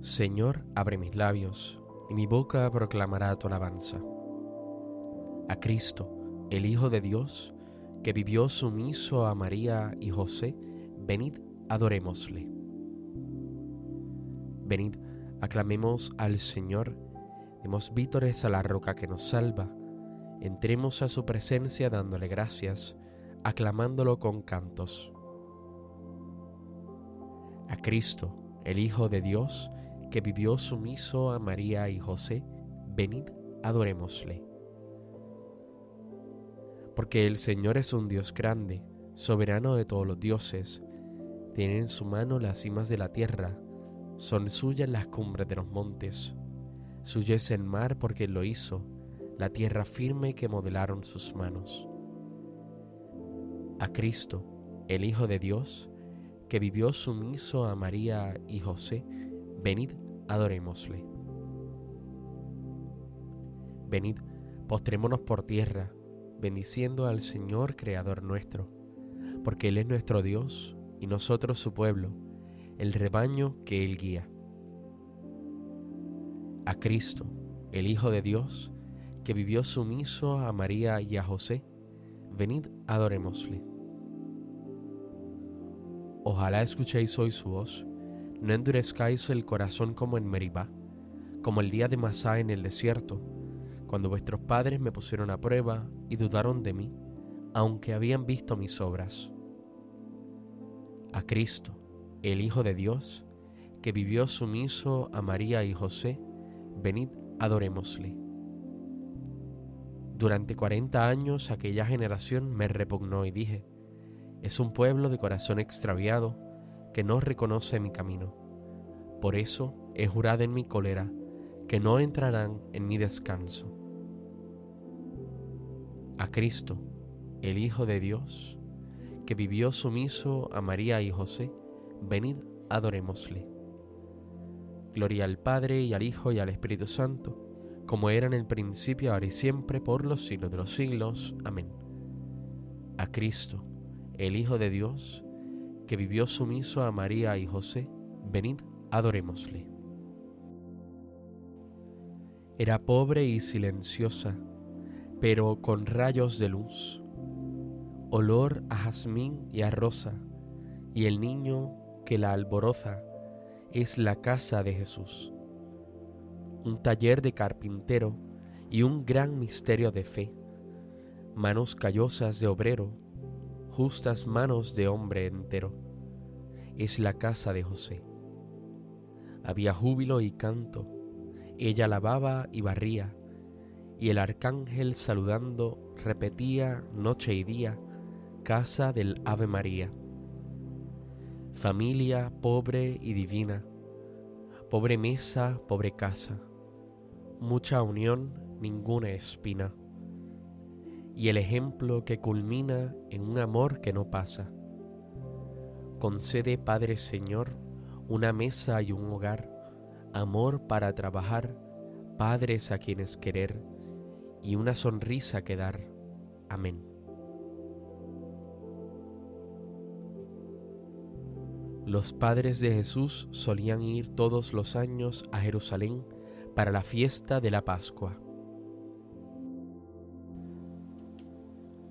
Señor, abre mis labios, y mi boca proclamará tu alabanza. A Cristo, el Hijo de Dios, que vivió sumiso a María y José, venid, adorémosle. Venid, aclamemos al Señor, demos vítores a la roca que nos salva, entremos a su presencia dándole gracias, aclamándolo con cantos. A Cristo, el Hijo de Dios, que vivió sumiso a María y José, venid, adorémosle. Porque el Señor es un Dios grande, soberano de todos los dioses, tiene en su mano las cimas de la tierra, son suyas las cumbres de los montes, suyo el mar porque lo hizo, la tierra firme que modelaron sus manos. A Cristo, el Hijo de Dios, que vivió sumiso a María y José, venid, adorémosle. Venid, postrémonos por tierra, bendiciendo al Señor Creador nuestro, porque Él es nuestro Dios y nosotros su pueblo, el rebaño que Él guía. A Cristo, el Hijo de Dios, que vivió sumiso a María y a José, venid, adorémosle. Ojalá escuchéis hoy su voz, no endurezcáis el corazón como en Meribá, como el día de Masá en el desierto, cuando vuestros padres me pusieron a prueba y dudaron de mí, aunque habían visto mis obras. A Cristo, el Hijo de Dios, que vivió sumiso a María y José, venid, adorémosle. Durante cuarenta años aquella generación me repugnó y dije, es un pueblo de corazón extraviado que no reconoce mi camino. Por eso he jurado en mi cólera que no entrarán en mi descanso. A Cristo, el Hijo de Dios, que vivió sumiso a María y José, venid, adorémosle. Gloria al Padre y al Hijo y al Espíritu Santo, como era en el principio, ahora y siempre, por los siglos de los siglos. Amén. A Cristo, el Hijo de Dios, que vivió sumiso a María y José, venid, adorémosle. Era pobre y silenciosa, pero con rayos de luz, olor a jazmín y a rosa, y el niño que la alboroza es la casa de Jesús. Un taller de carpintero y un gran misterio de fe, manos callosas de obrero, justas manos de hombre entero, es la casa de José. Había júbilo y canto, ella lavaba y barría, y el arcángel saludando repetía noche y día, casa del Ave María. Familia pobre y divina, pobre mesa, pobre casa, mucha unión, ninguna espina y el ejemplo que culmina en un amor que no pasa. Concede, Padre Señor, una mesa y un hogar, amor para trabajar, padres a quienes querer y una sonrisa que dar. Amén. Los padres de Jesús solían ir todos los años a Jerusalén para la fiesta de la Pascua.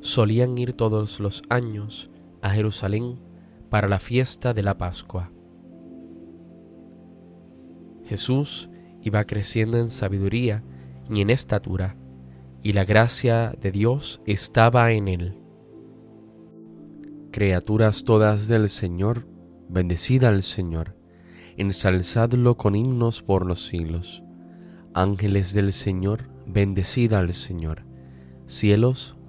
solían ir todos los años a Jerusalén para la fiesta de la Pascua. Jesús iba creciendo en sabiduría y en estatura, y la gracia de Dios estaba en él. Criaturas todas del Señor, bendecida al Señor, ensalzadlo con himnos por los siglos. Ángeles del Señor, bendecida al Señor. Cielos,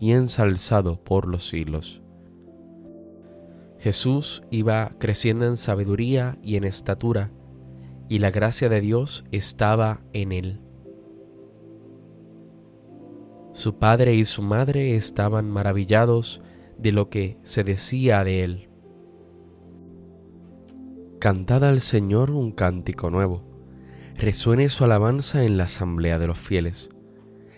y ensalzado por los siglos. Jesús iba creciendo en sabiduría y en estatura, y la gracia de Dios estaba en él. Su padre y su madre estaban maravillados de lo que se decía de él. Cantad al Señor un cántico nuevo, resuene su alabanza en la asamblea de los fieles,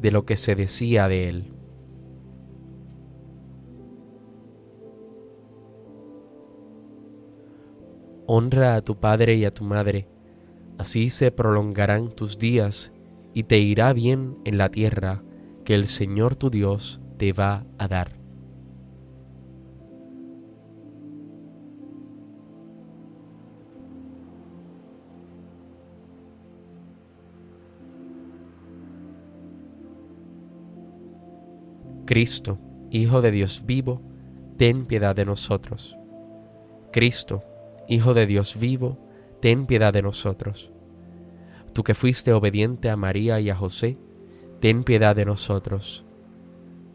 de lo que se decía de él. Honra a tu padre y a tu madre, así se prolongarán tus días y te irá bien en la tierra que el Señor tu Dios te va a dar. Cristo, Hijo de Dios vivo, ten piedad de nosotros. Cristo, Hijo de Dios vivo, ten piedad de nosotros. Tú que fuiste obediente a María y a José, ten piedad de nosotros.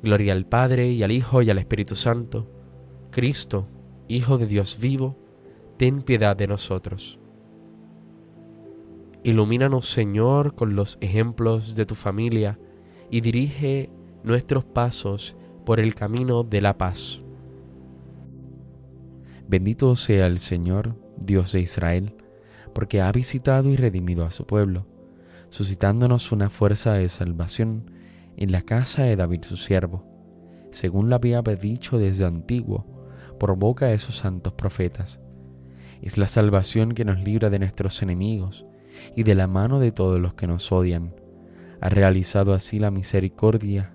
Gloria al Padre y al Hijo y al Espíritu Santo. Cristo, Hijo de Dios vivo, ten piedad de nosotros. Ilumínanos, Señor, con los ejemplos de tu familia y dirige nuestros pasos por el camino de la paz. Bendito sea el Señor, Dios de Israel porque ha visitado y redimido a su pueblo, suscitándonos una fuerza de salvación en la casa de David su siervo, según lo había dicho desde antiguo, por boca de sus santos profetas. Es la salvación que nos libra de nuestros enemigos y de la mano de todos los que nos odian. Ha realizado así la misericordia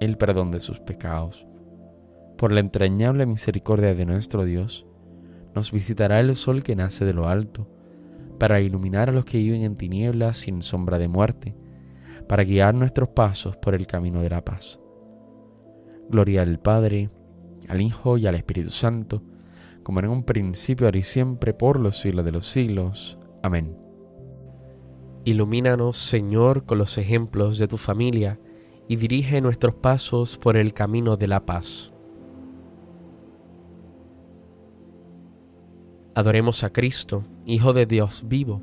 el perdón de sus pecados. Por la entrañable misericordia de nuestro Dios, nos visitará el sol que nace de lo alto, para iluminar a los que viven en tinieblas sin sombra de muerte, para guiar nuestros pasos por el camino de la paz. Gloria al Padre, al Hijo y al Espíritu Santo, como en un principio, ahora y siempre, por los siglos de los siglos. Amén. Ilumínanos, Señor, con los ejemplos de tu familia, y dirige nuestros pasos por el camino de la paz. Adoremos a Cristo, Hijo de Dios vivo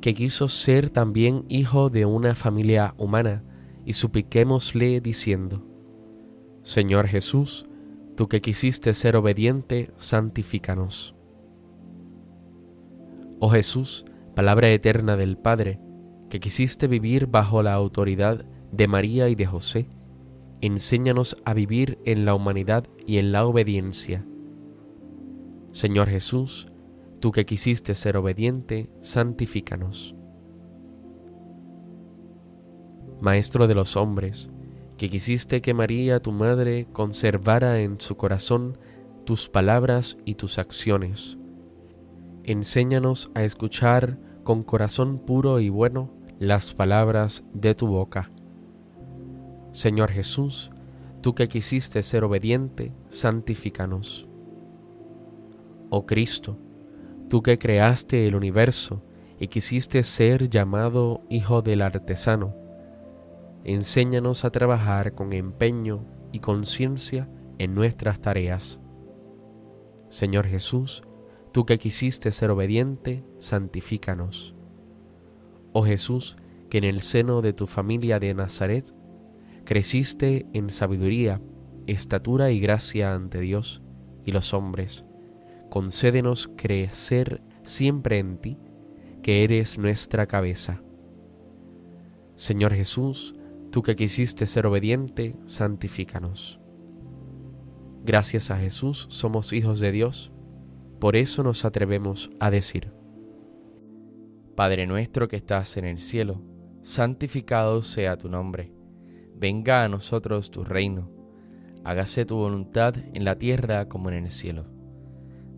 que quiso ser también hijo de una familia humana, y supliquémosle diciendo, Señor Jesús, tú que quisiste ser obediente, santifícanos. Oh Jesús, palabra eterna del Padre, que quisiste vivir bajo la autoridad de María y de José, enséñanos a vivir en la humanidad y en la obediencia. Señor Jesús, Tú que quisiste ser obediente, santifícanos. Maestro de los hombres, que quisiste que María, tu madre, conservara en su corazón tus palabras y tus acciones. Enséñanos a escuchar con corazón puro y bueno las palabras de tu boca. Señor Jesús, tú que quisiste ser obediente, santifícanos. Oh Cristo, tú que creaste el universo y quisiste ser llamado Hijo del Artesano, enséñanos a trabajar con empeño y conciencia en nuestras tareas. Señor Jesús, tú que quisiste ser obediente, santifícanos. Oh Jesús, que en el seno de tu familia de Nazaret creciste en sabiduría, estatura y gracia ante Dios y los hombres concédenos crecer siempre en ti, que eres nuestra cabeza. Señor Jesús, tú que quisiste ser obediente, santifícanos. Gracias a Jesús somos hijos de Dios, por eso nos atrevemos a decir, Padre nuestro que estás en el cielo, santificado sea tu nombre, venga a nosotros tu reino, hágase tu voluntad en la tierra como en el cielo.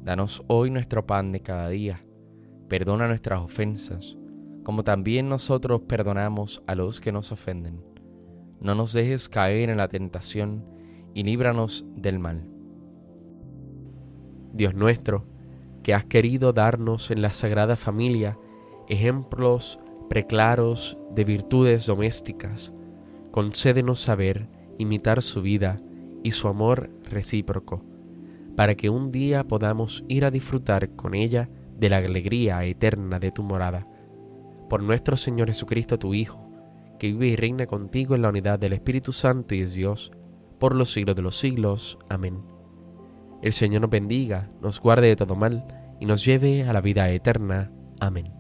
Danos hoy nuestro pan de cada día. Perdona nuestras ofensas, como también nosotros perdonamos a los que nos ofenden. No nos dejes caer en la tentación y líbranos del mal. Dios nuestro, que has querido darnos en la Sagrada Familia ejemplos preclaros de virtudes domésticas, concédenos saber imitar su vida y su amor recíproco para que un día podamos ir a disfrutar con ella de la alegría eterna de tu morada. Por nuestro Señor Jesucristo, tu Hijo, que vive y reina contigo en la unidad del Espíritu Santo y es Dios, por los siglos de los siglos. Amén. El Señor nos bendiga, nos guarde de todo mal y nos lleve a la vida eterna. Amén.